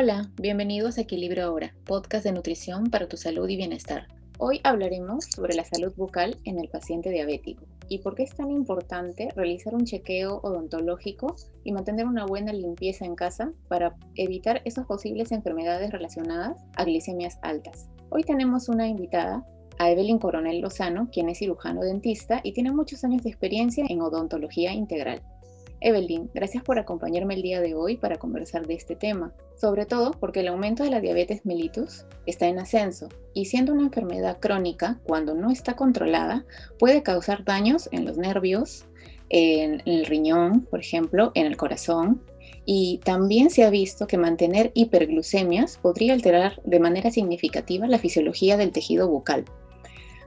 Hola, bienvenidos a Equilibrio Ahora, podcast de nutrición para tu salud y bienestar. Hoy hablaremos sobre la salud bucal en el paciente diabético y por qué es tan importante realizar un chequeo odontológico y mantener una buena limpieza en casa para evitar esas posibles enfermedades relacionadas a glicemias altas. Hoy tenemos una invitada, a Evelyn Coronel Lozano, quien es cirujano dentista y tiene muchos años de experiencia en odontología integral. Evelyn, gracias por acompañarme el día de hoy para conversar de este tema, sobre todo porque el aumento de la diabetes mellitus está en ascenso y siendo una enfermedad crónica, cuando no está controlada, puede causar daños en los nervios, en el riñón, por ejemplo, en el corazón, y también se ha visto que mantener hiperglucemias podría alterar de manera significativa la fisiología del tejido bucal,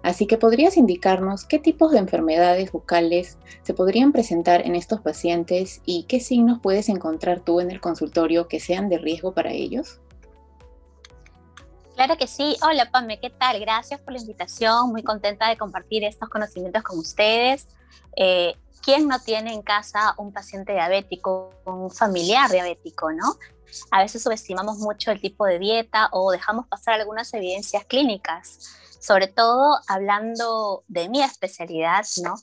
Así que podrías indicarnos qué tipos de enfermedades bucales se podrían presentar en estos pacientes y qué signos puedes encontrar tú en el consultorio que sean de riesgo para ellos. Claro que sí. Hola Pame, ¿qué tal? Gracias por la invitación. Muy contenta de compartir estos conocimientos con ustedes. Eh, ¿Quién no tiene en casa un paciente diabético, un familiar diabético, no? A veces subestimamos mucho el tipo de dieta o dejamos pasar algunas evidencias clínicas sobre todo hablando de mi especialidad, ¿no?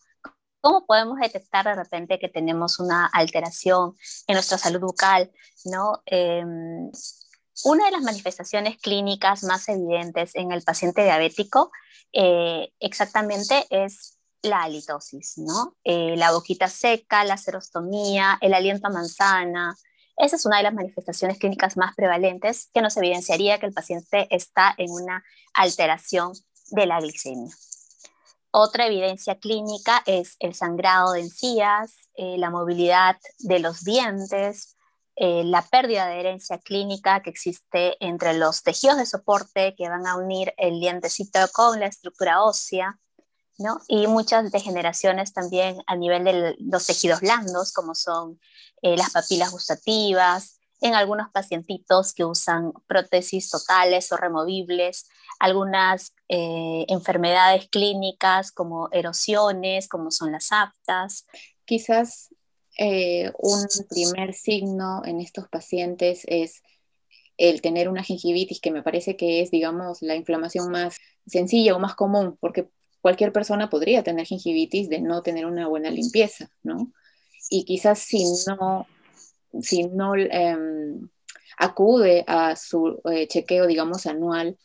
¿Cómo podemos detectar de repente que tenemos una alteración en nuestra salud bucal, ¿no? Em, una de las manifestaciones clínicas más evidentes en el paciente diabético eh, exactamente es la halitosis, ¿no? Eh, la boquita seca, la serostomía, el aliento a manzana. Esa es una de las manifestaciones clínicas más prevalentes que nos evidenciaría que el paciente está en una alteración de la glicemia. Otra evidencia clínica es el sangrado de encías, eh, la movilidad de los dientes, eh, la pérdida de herencia clínica que existe entre los tejidos de soporte que van a unir el dientecito con la estructura ósea, ¿no? y muchas degeneraciones también a nivel de los tejidos blandos, como son eh, las papilas gustativas, en algunos pacientitos que usan prótesis totales o removibles, algunas eh, enfermedades clínicas como erosiones, como son las aftas. Quizás eh, un primer signo en estos pacientes es el tener una gingivitis, que me parece que es, digamos, la inflamación más sencilla o más común, porque cualquier persona podría tener gingivitis de no tener una buena limpieza, ¿no? Y quizás si no, si no em, acude a su eh, chequeo, digamos, anual,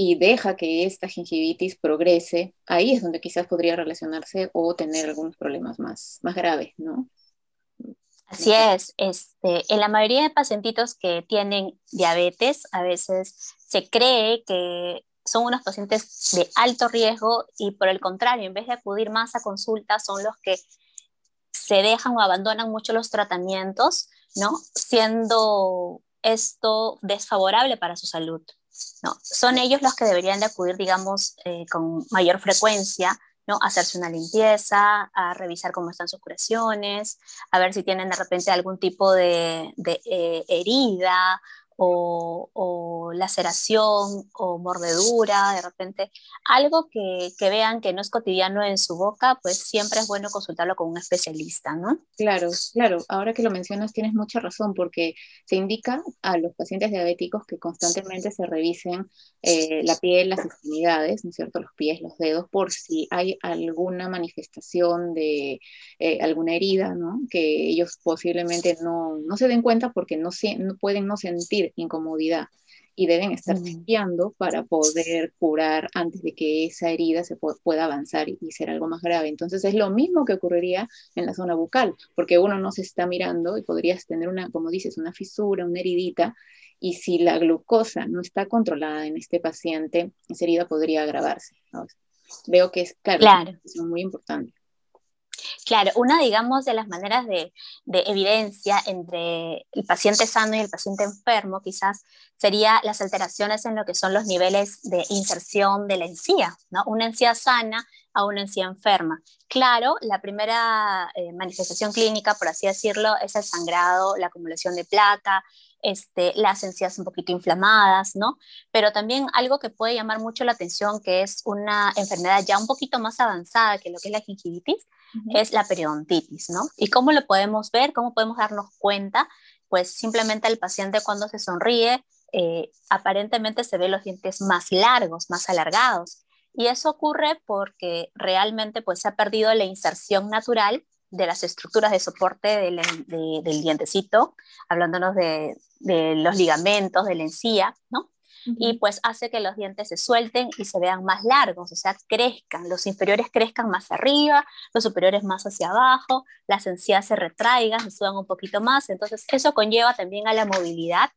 y deja que esta gingivitis progrese, ahí es donde quizás podría relacionarse o tener algunos problemas más, más graves, ¿no? Así es, este, en la mayoría de pacientitos que tienen diabetes, a veces se cree que son unos pacientes de alto riesgo y por el contrario, en vez de acudir más a consultas, son los que se dejan o abandonan mucho los tratamientos, ¿no? Siendo esto desfavorable para su salud. ¿no? Son ellos los que deberían de acudir, digamos, eh, con mayor frecuencia, ¿no? hacerse una limpieza, a revisar cómo están sus curaciones, a ver si tienen de repente algún tipo de, eh, herida o, laceración o mordedura, de repente algo que, vean que no es cotidiano en su boca, pues siempre es bueno consultarlo con un especialista, ¿no? Claro, claro. Ahora que lo mencionas tienes mucha razón porque se indica a los pacientes diabéticos que constantemente se revisen eh, la piel, las extremidades, ¿no es cierto? Los pies, los dedos, por si hay alguna manifestación de eh, alguna herida, ¿no? Que ellos posiblemente no, no se den cuenta porque no, no pueden no sentir incomodidad y deben estar limpiando para poder curar antes de que esa herida se pueda avanzar y ser algo más grave. Entonces es lo mismo que ocurriría en la zona bucal, porque uno no se está mirando y podrías tener una, como dices, una fisura, una heridita, y si la glucosa no está controlada en este paciente, esa herida podría agravarse. Veo que es, claro, Es muy importante. Claro, una, digamos, de las maneras de, evidencia entre el paciente sano y el paciente enfermo, quizás, sería las alteraciones en lo que son los niveles de inserción de la encía, ¿no? Una encía sana a una encía enferma. Claro, la primera eh, manifestación clínica, por así decirlo, es el sangrado, la acumulación de plata, este, las encías un poquito inflamadas, ¿no? Pero también algo que puede llamar mucho la atención, que es una enfermedad ya un poquito más avanzada que lo que es la gingivitis, es la periodontitis, ¿no? ¿Y cómo lo podemos ver? ¿Cómo podemos darnos cuenta pues simplemente el paciente cuando se sonríe, eh, aparentemente se ve los dientes más largos, más alargados. Y eso ocurre porque realmente pues se ha perdido la inserción natural de las estructuras de soporte del, del dientecito, hablándonos de, de, los ligamentos, de la encía, ¿no? Y pues hace que los dientes se suelten y se vean más largos, o sea, crezcan, los inferiores crezcan más arriba, los superiores más hacia abajo, las encías se retraigan, se suban un poquito más, entonces eso conlleva también a la movilidad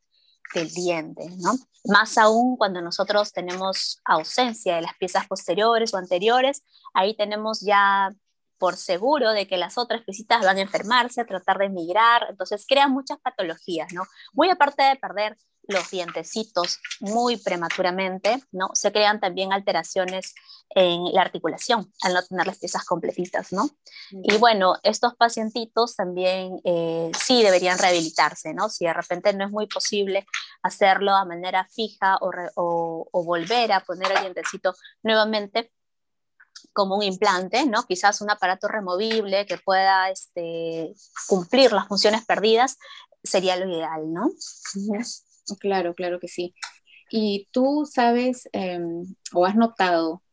del diente, ¿no? Más aún cuando nosotros tenemos ausencia de las piezas posteriores o anteriores, ahí tenemos ya por seguro de que las otras piecitas van a enfermarse, a tratar de emigrar, entonces crean muchas patologías, ¿no? Muy aparte de perder los dientecitos muy prematuramente, ¿no? Se crean también alteraciones en la articulación al no tener las piezas completitas, ¿no? Y bueno, estos pacientitos también eh, sí deberían rehabilitarse, ¿no? Si de repente no es muy posible hacerlo a manera fija o, o volver a poner el dientecito nuevamente, como un implante, ¿no? Quizás un aparato removible que pueda este, cumplir las funciones perdidas sería lo ideal, ¿no? Claro, claro que sí. Y tú sabes em, o has notado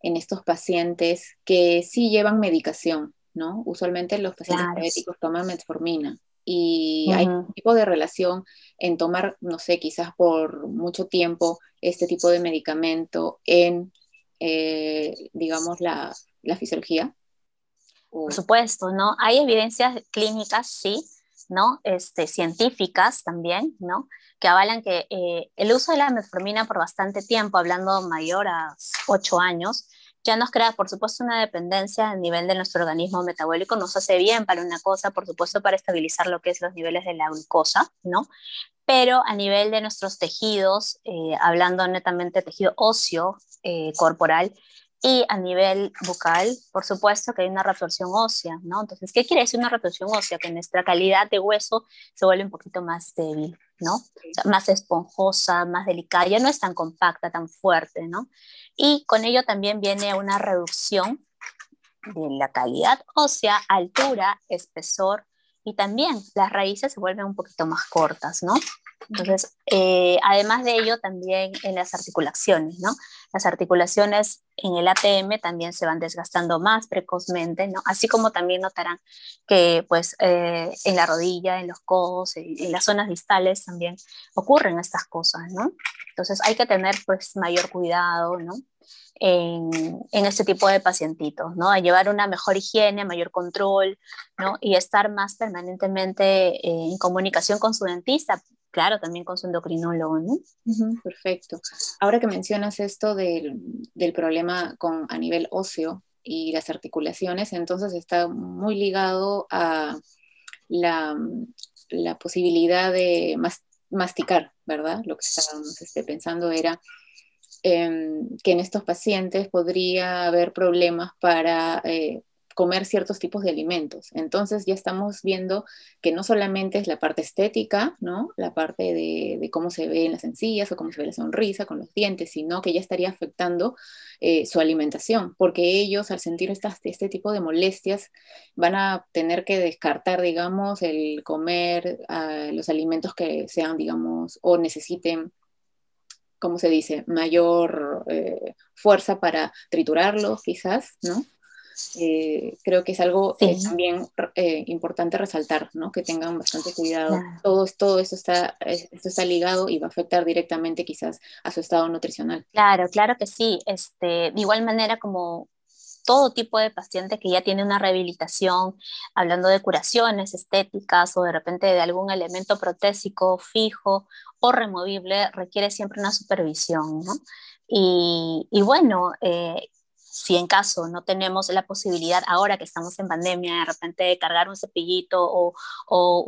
en estos pacientes que sí llevan medicación, ¿no? Usualmente los pacientes diabéticos toman metformina y hay un tipo de relación en tomar, no sé, quizás por mucho tiempo este tipo de medicamento en, eh, digamos, la, la fisiología. Por supuesto, ¿no? Hay evidencias clínicas, sí, ¿no? Este, científicas también, ¿no? Que avalan que eh, el uso de la metformina por bastante tiempo, hablando mayor a 8 años, ya nos crea, por supuesto, una dependencia a nivel de nuestro organismo metabólico, nos hace bien para una cosa, por supuesto, para estabilizar lo que es los niveles de la glucosa, ¿no? Pero a nivel de nuestros tejidos, eh, hablando netamente de tejido óseo eh, corporal, y a nivel bucal, por supuesto que hay una reabsorción ósea, ¿no? Entonces, ¿qué quiere decir una reabsorción ósea? Que nuestra calidad de hueso se vuelve un poquito más débil, ¿no? más esponjosa, más delicada, ya no es tan compacta, tan fuerte, ¿no? Y con ello también viene una reducción de la calidad ósea, altura, espesor, y también las raíces se vuelven un poquito más cortas, ¿no? Entonces, eh, además de ello, también en las articulaciones, ¿no? Las articulaciones en el ATM también se van desgastando más precozmente, ¿no? Así como también notarán que, pues, eh, en la rodilla, en los codos, en, las zonas distales también ocurren estas cosas, ¿no? Entonces, hay que tener, pues, mayor cuidado, ¿no? En, en, este tipo de pacientitos, ¿no? A llevar una mejor higiene, mayor control, ¿no? Y estar más permanentemente en comunicación con su dentista claro, también con su endocrinólogo, ¿no? perfecto. Ahora que mencionas esto del, problema con, a nivel óseo y las articulaciones, entonces está muy ligado a la, posibilidad de masticar, ¿verdad? Lo que estábamos este, pensando era em, que en estos pacientes podría haber problemas para eh, comer ciertos tipos de alimentos. Entonces ya estamos viendo que no solamente es la parte estética, ¿no? La parte de, cómo se ven las encías o cómo se ve la sonrisa con los dientes, sino que ya estaría afectando eh, su alimentación, porque ellos al sentir este tipo de molestias van a tener que descartar, digamos, el comer ah, los alimentos que sean, digamos, o necesiten ¿cómo se dice? Mayor eh, fuerza para triturarlos, quizás, ¿no? Eh, creo que es algo también eh, importante resaltar, ¿no? que tengan bastante cuidado. Todo, todo esto, está, esto está ligado y va a afectar directamente quizás a su estado nutricional. Claro, claro que sí. Este, de igual manera como todo tipo de paciente que ya tiene una rehabilitación, hablando de curaciones estéticas o de repente de algún elemento protésico fijo o removible, requiere siempre una supervisión. ¿no? Y, bueno, eh, si en caso no tenemos la posibilidad ahora que estamos en pandemia de repente de cargar un cepillito o, o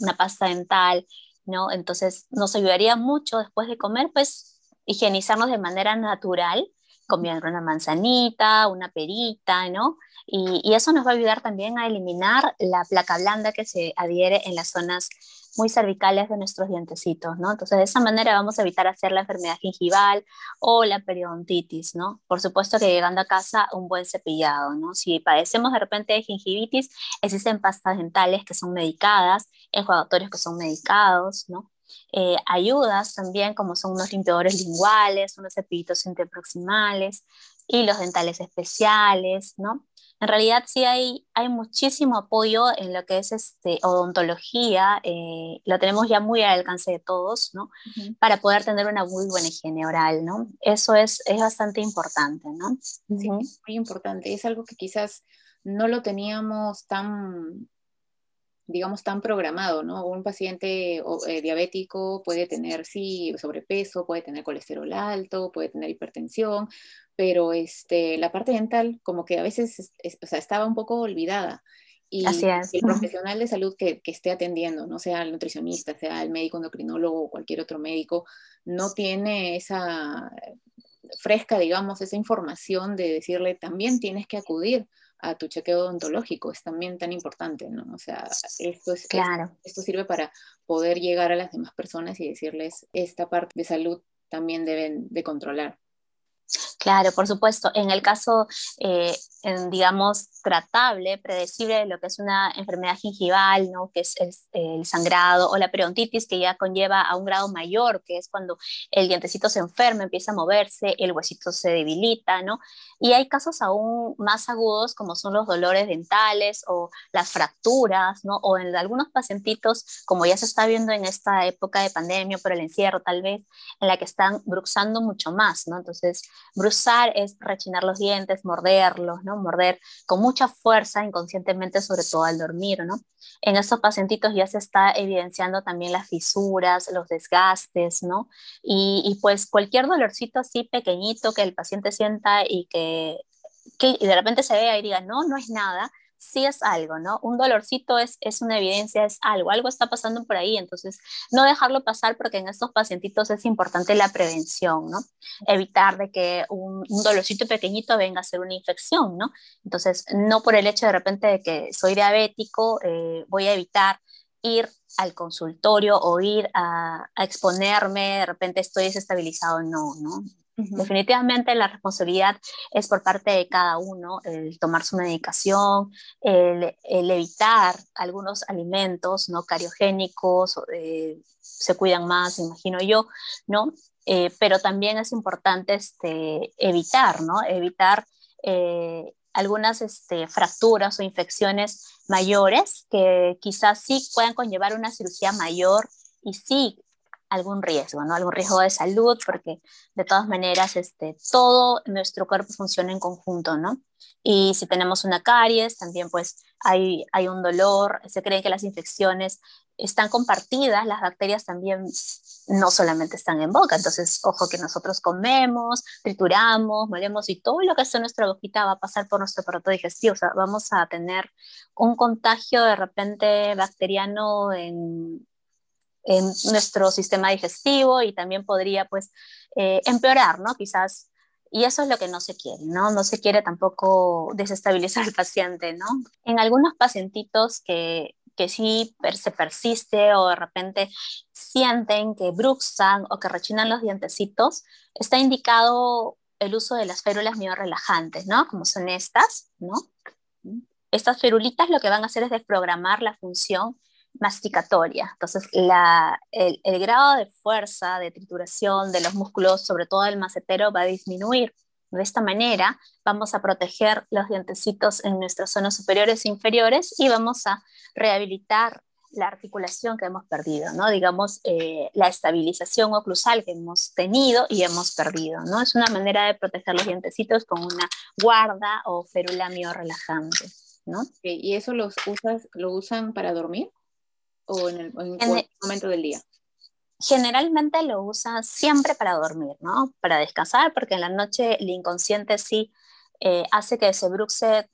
una pasta dental, ¿no? Entonces nos ayudaría mucho después de comer, pues higienizarnos de manera natural, comiendo una manzanita, una perita, ¿no? Y, eso nos va a ayudar también a eliminar la placa blanda que se adhiere en las zonas muy cervicales de nuestros dientecitos, ¿no? Entonces, de esa manera vamos a evitar hacer la enfermedad gingival o la periodontitis, ¿no? Por supuesto que llegando a casa, un buen cepillado, ¿no? Si padecemos de repente de gingivitis, existen pastas dentales que son medicadas, enjuagatorios que son medicados, ¿no? Eh, ayudas también, como son unos limpiadores linguales, unos cepillitos interproximales, los dentales especiales, ¿no? En realidad sí hay, hay muchísimo apoyo en lo que es este, odontología, eh, lo tenemos ya muy al alcance de todos, ¿no? Para poder tener una muy buena higiene oral, ¿no? Eso es, es bastante importante, ¿no? Sí, muy importante. Es algo que quizás no lo teníamos tan digamos, tan programado, ¿no? Un paciente eh, diabético puede tener, sí, sobrepeso, puede tener colesterol alto, puede tener hipertensión, pero este, la parte dental como que a veces o sea, estaba un poco olvidada. Y el profesional de salud que, que, esté atendiendo, no sea el nutricionista, sea el médico endocrinólogo o cualquier otro médico, no tiene esa fresca, digamos, esa información de decirle también tienes que acudir a tu chequeo odontológico, es también tan importante, ¿no? O sea, esto, es, claro. esto, sirve para poder llegar a las demás personas y decirles, esta parte de salud también deben de controlar. Claro, por supuesto. En el caso, eh, digamos, tratable, predecible de lo que es una enfermedad gingival, ¿no? que es, el sangrado, o la periodontitis, que ya conlleva a un grado mayor, que es cuando el dientecito se enferma, empieza a moverse, el huesito se debilita, ¿no? Y hay casos aún más agudos, como son los dolores dentales o las fracturas, ¿no? O en algunos pacientitos, como ya se está viendo en esta época de pandemia, por el encierro tal vez, en la que están bruxando mucho más, ¿no? Entonces, es rechinar los dientes, morderlos, ¿no? Morder con mucha fuerza inconscientemente, sobre todo al dormir, ¿no? En estos pacientitos ya se está evidenciando también las fisuras, los desgastes, ¿no? Y, pues cualquier dolorcito así pequeñito que el paciente sienta y que, que de repente se vea y diga, no, no es nada, sí es algo, ¿no? Un dolorcito es, es una evidencia, es algo, algo está pasando por ahí, entonces no dejarlo pasar porque en estos pacientitos es importante la prevención, ¿no? Evitar de que un, dolorcito pequeñito venga a ser una infección, ¿no? Entonces, no por el hecho de repente de que soy diabético, eh, voy a evitar ir al consultorio o ir a, a, exponerme, de repente estoy desestabilizado, no, ¿no? Definitivamente la responsabilidad es por parte de cada uno, el tomar su medicación, el, evitar algunos alimentos no cariogénicos, eh, se cuidan más, imagino yo, ¿no? Eh, pero también es importante este, evitar, ¿no? Evitar eh, algunas este, fracturas o infecciones mayores que quizás sí puedan conllevar una cirugía mayor y sí algún riesgo, ¿no? Algún riesgo de salud, porque de todas maneras este, todo nuestro cuerpo funciona en conjunto, ¿no? Y si tenemos una caries, también pues hay, hay un dolor, se cree que las infecciones están compartidas, las bacterias también no solamente están en boca, entonces ojo que nosotros comemos, trituramos, molemos y todo lo que está en nuestra boquita va a pasar por nuestro aparato digestivo, o sea, vamos a tener un contagio de repente bacteriano en, en nuestro sistema digestivo y también podría pues eh, empeorar, ¿no? Quizás, y eso es lo que no se quiere, ¿no? No se quiere tampoco desestabilizar al paciente, ¿no? En algunos pacientitos que, que sí se persiste o de repente sienten que bruxan o que rechinan los dientecitos, está indicado el uso de las férulas relajantes, ¿no? Como son estas, ¿no? Estas ferulitas lo que van a hacer es desprogramar la función masticatoria. Entonces, el, grado de fuerza, de trituración de los músculos, sobre todo el macetero, va a disminuir. De esta manera, vamos a proteger los dientecitos en nuestras zonas superiores e inferiores y vamos a rehabilitar la articulación que hemos perdido, ¿no? Digamos, eh, la estabilización oclusal que hemos tenido y hemos perdido, ¿no? Es una manera de proteger los dientecitos con una guarda o férula relajante, ¿no? ¿Y eso los usas, lo usan para dormir? O en, el, momento del día? Generalmente lo usa siempre para dormir, ¿no? Para descansar, porque en la noche el inconsciente sí eh, hace que se bruxe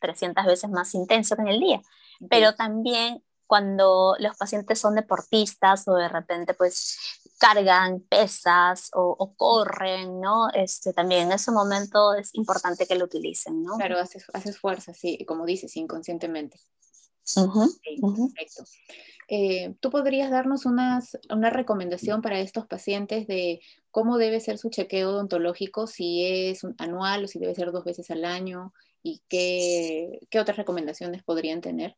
300 veces más intenso que en el día. Pero también cuando los pacientes son deportistas o de repente pues cargan pesas o, corren, ¿no? Este, también en ese momento es importante que lo utilicen, ¿no? Claro, haces, haces fuerza, sí, como dices, inconscientemente. Perfecto. Eh, ¿Tú podrías darnos una recomendación para estos pacientes de cómo debe ser su chequeo odontológico, si es anual o si debe ser dos veces al año? ¿Y qué, otras recomendaciones podrían tener?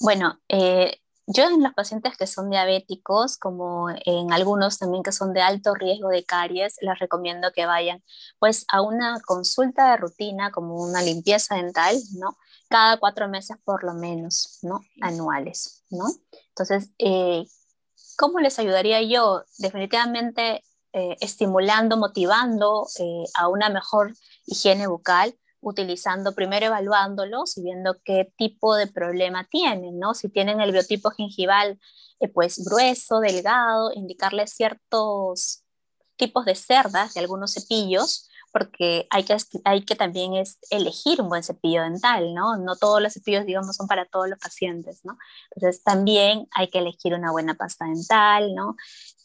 Bueno, eh, yo en los pacientes que son diabéticos, como en algunos también que son de alto riesgo de caries, les recomiendo que vayan pues a una consulta de rutina como una limpieza dental, ¿no? Cada cuatro meses por lo menos, ¿no? Anuales, ¿no? Entonces, eh, ¿cómo les ayudaría yo? Definitivamente eh, estimulando, motivando eh, a una mejor higiene bucal, utilizando, primero evaluándolos y viendo qué tipo de problema tienen, ¿no? Si tienen el biotipo gingival, pues grueso, delgado, indicarles ciertos tipos de cerdas de algunos cepillos, porque hay que, hay que también es elegir un buen cepillo dental, ¿no? No todos los cepillos, digamos, son para todos los pacientes, ¿no? Entonces también hay que elegir una buena pasta dental, ¿no?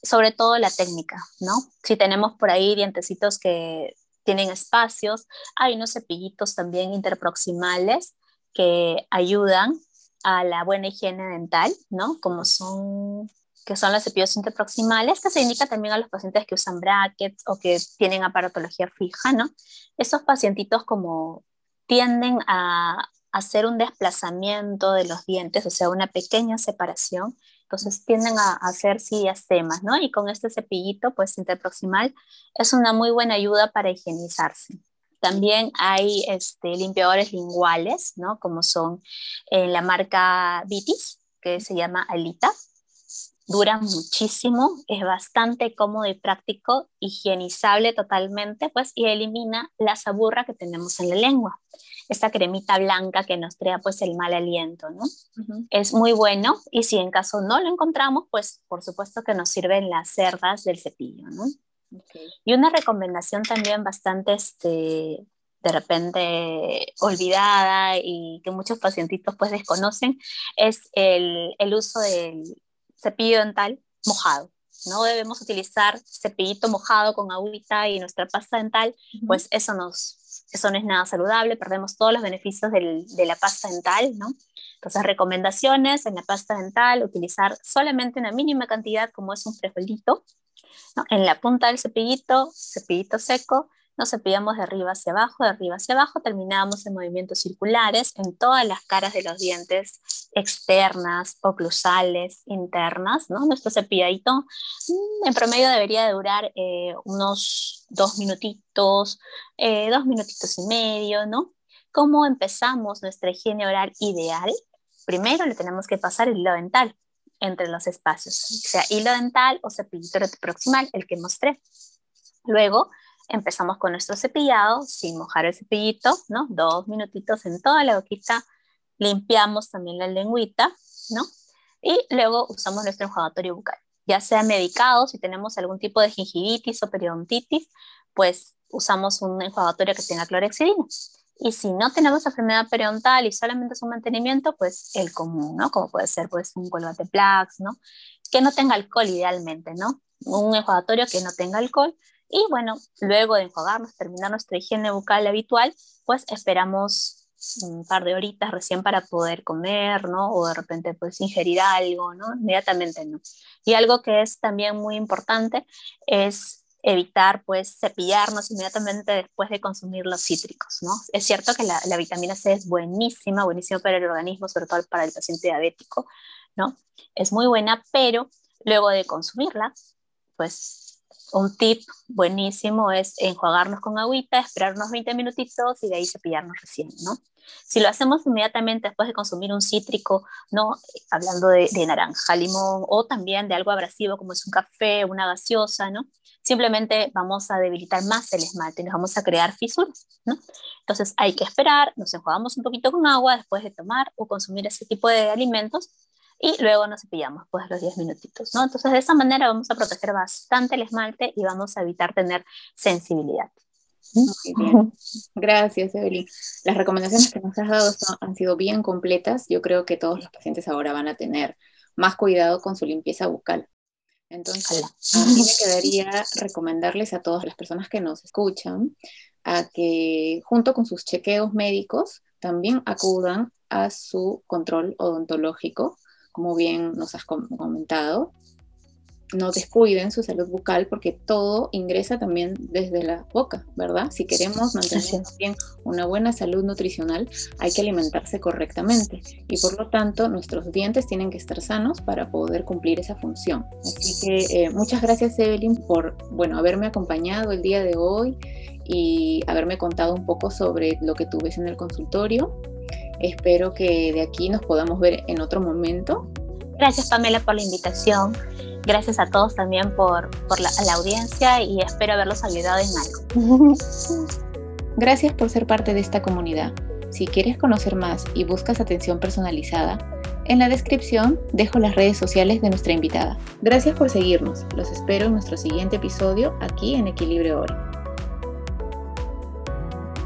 Sobre todo la técnica, ¿no? Si tenemos por ahí dientecitos que tienen espacios, hay unos cepillitos también interproximales que ayudan a la buena higiene dental, ¿no? Como son que son los cepillos interproximales, que se indica también a los pacientes que usan brackets o que tienen aparatología fija, ¿no? Esos pacientitos como tienden a hacer un desplazamiento de los dientes, o sea, una pequeña separación, entonces tienden a, hacer diastemas, ¿no? Y con este cepillito, pues interproximal, es una muy buena ayuda para higienizarse. También hay este, limpiadores linguales, ¿no? Como son eh, la marca Vitis, que se llama Alita, dura muchísimo, es bastante cómodo y práctico, higienizable totalmente, pues, y elimina la saburra que tenemos en la lengua. Esta cremita blanca que nos crea, pues, el mal aliento, ¿no? Es muy bueno, y si en caso no lo encontramos, pues, por supuesto que nos sirven las cerdas del cepillo, ¿no? Y una recomendación también bastante, este, de repente olvidada y que muchos pacientitos pues desconocen es el, el uso del cepillo dental mojado. No debemos utilizar cepillito mojado con agüita y nuestra pasta dental, pues eso, nos, eso no es nada saludable, perdemos todos los beneficios del, de la pasta dental, ¿no? Entonces, recomendaciones en la pasta dental, utilizar solamente una mínima cantidad como es un frijolito, ¿no? En la punta del cepillito, cepillito seco, nos cepillamos de arriba hacia abajo, de arriba hacia abajo, terminamos en movimientos circulares en todas las caras de los dientes externas, oclusales, internas, ¿no? Nuestro cepilladito mm, en promedio debería durar eh, unos dos minutitos, eh, dos minutitos y medio, ¿no? ¿Cómo empezamos nuestra higiene oral ideal? Primero le tenemos que pasar el hilo dental entre los espacios, sea hilo dental o cepillito proximal, el que mostré. Luego empezamos con nuestro cepillado sin mojar el cepillito, ¿no? Dos minutitos en toda la boquita, limpiamos también la lengüita, ¿no? Y luego usamos nuestro enjuagatorio bucal, ya sea medicado, si tenemos algún tipo de gingivitis o periodontitis, pues usamos un enjuagatorio que tenga clorexidina. Y si no tenemos enfermedad periodontal y solamente es un mantenimiento, pues el común, ¿no? Como puede ser pues un colgate plax, ¿no? Que no tenga alcohol idealmente, ¿no? Un enjuagatorio que no tenga alcohol y bueno, luego de enjuagarnos, terminar nuestra higiene bucal habitual, pues esperamos un par de horitas recién para poder comer, ¿no? O de repente pues ingerir algo, ¿no? Inmediatamente no. Y algo que es también muy importante es evitar pues cepillarnos inmediatamente después de consumir los cítricos, ¿no? Es cierto que la, la, vitamina C es buenísima, buenísima para el organismo, sobre todo para el paciente diabético, ¿no? Es muy buena, pero luego de consumirla, pues un tip buenísimo es enjuagarnos con agüita, esperar unos 20 minutitos y de ahí cepillarnos recién, ¿no? Si lo hacemos inmediatamente después de consumir un cítrico, ¿no? Hablando de, naranja, limón o también de algo abrasivo como es un café, una gaseosa, ¿no? Simplemente vamos a debilitar más el esmalte, nos vamos a crear fisuras, ¿no? Entonces hay que esperar, nos enjuagamos un poquito con agua después de tomar o consumir ese tipo de alimentos y luego nos cepillamos pues los 10 minutitos, ¿no? Entonces de esa manera vamos a proteger bastante el esmalte y vamos a evitar tener sensibilidad. Muy bien. Gracias, Evelyn. Las recomendaciones que nos has dado han sido bien completas. Yo creo que todos los pacientes ahora van a tener más cuidado con su limpieza bucal. Entonces, a mí me quedaría recomendarles a todas las personas que nos escuchan a que junto con sus chequeos médicos también acudan a su control odontológico, como bien nos has comentado no descuiden su salud bucal porque todo ingresa también desde la boca, ¿verdad? Si queremos mantener bien una buena salud nutricional, hay que alimentarse correctamente y por lo tanto nuestros dientes tienen que estar sanos para poder cumplir esa función. Así que eh, muchas gracias Evelyn por, bueno, haberme acompañado el día de hoy y haberme contado un poco sobre lo que tú ves en el consultorio. Espero que de aquí nos podamos ver en otro momento. Gracias Pamela por la invitación. Gracias a todos también por, la, la audiencia y espero haberlos ayudado en algo. Gracias por ser parte de esta comunidad. Si quieres conocer más y buscas atención personalizada, en la descripción dejo las redes sociales de nuestra invitada. Gracias por seguirnos. Los espero en nuestro siguiente episodio aquí en Equilibrio Ahora.